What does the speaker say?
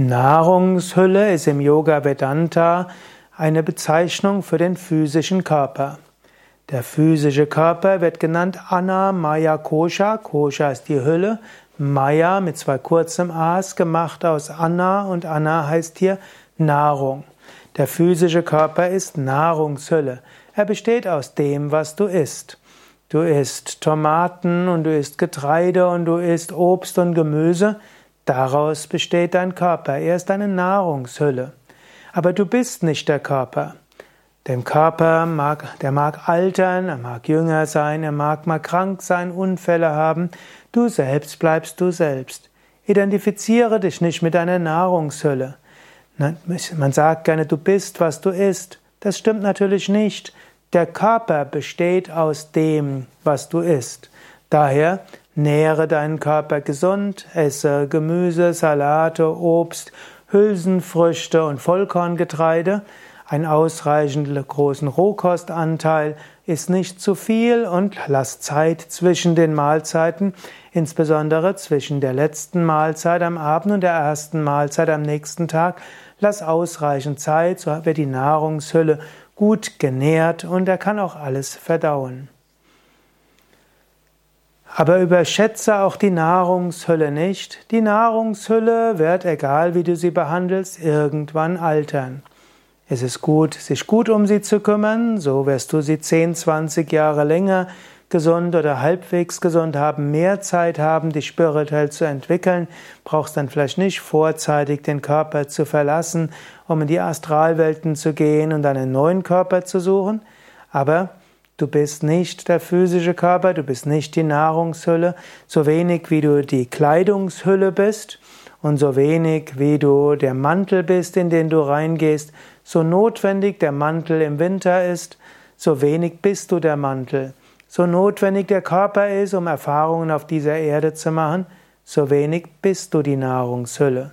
Nahrungshülle ist im Yoga Vedanta eine Bezeichnung für den physischen Körper. Der physische Körper wird genannt Anna Maya Kosha. Kosha ist die Hülle. Maya mit zwei kurzen A's gemacht aus Anna und Anna heißt hier Nahrung. Der physische Körper ist Nahrungshülle. Er besteht aus dem, was du isst. Du isst Tomaten und du isst Getreide und du isst Obst und Gemüse. Daraus besteht dein Körper. Er ist eine Nahrungshülle. Aber du bist nicht der Körper. Dem Körper mag, der mag altern, er mag jünger sein, er mag mal krank sein, Unfälle haben. Du selbst bleibst du selbst. Identifiziere dich nicht mit deiner Nahrungshülle. Man sagt gerne, du bist, was du isst. Das stimmt natürlich nicht. Der Körper besteht aus dem, was du isst. Daher Nähre deinen Körper gesund, esse Gemüse, Salate, Obst, Hülsenfrüchte und Vollkorngetreide. Ein ausreichend großen Rohkostanteil ist nicht zu viel und lass Zeit zwischen den Mahlzeiten, insbesondere zwischen der letzten Mahlzeit am Abend und der ersten Mahlzeit am nächsten Tag. Lass ausreichend Zeit, so wird die Nahrungshülle gut genährt und er kann auch alles verdauen. Aber überschätze auch die Nahrungshülle nicht. Die Nahrungshülle wird, egal wie du sie behandelst, irgendwann altern. Es ist gut, sich gut um sie zu kümmern, so wirst du sie 10, 20 Jahre länger gesund oder halbwegs gesund haben, mehr Zeit haben, dich spirituell zu entwickeln, brauchst dann vielleicht nicht vorzeitig den Körper zu verlassen, um in die Astralwelten zu gehen und einen neuen Körper zu suchen, aber Du bist nicht der physische Körper, du bist nicht die Nahrungshülle, so wenig wie du die Kleidungshülle bist und so wenig wie du der Mantel bist, in den du reingehst, so notwendig der Mantel im Winter ist, so wenig bist du der Mantel. So notwendig der Körper ist, um Erfahrungen auf dieser Erde zu machen, so wenig bist du die Nahrungshülle.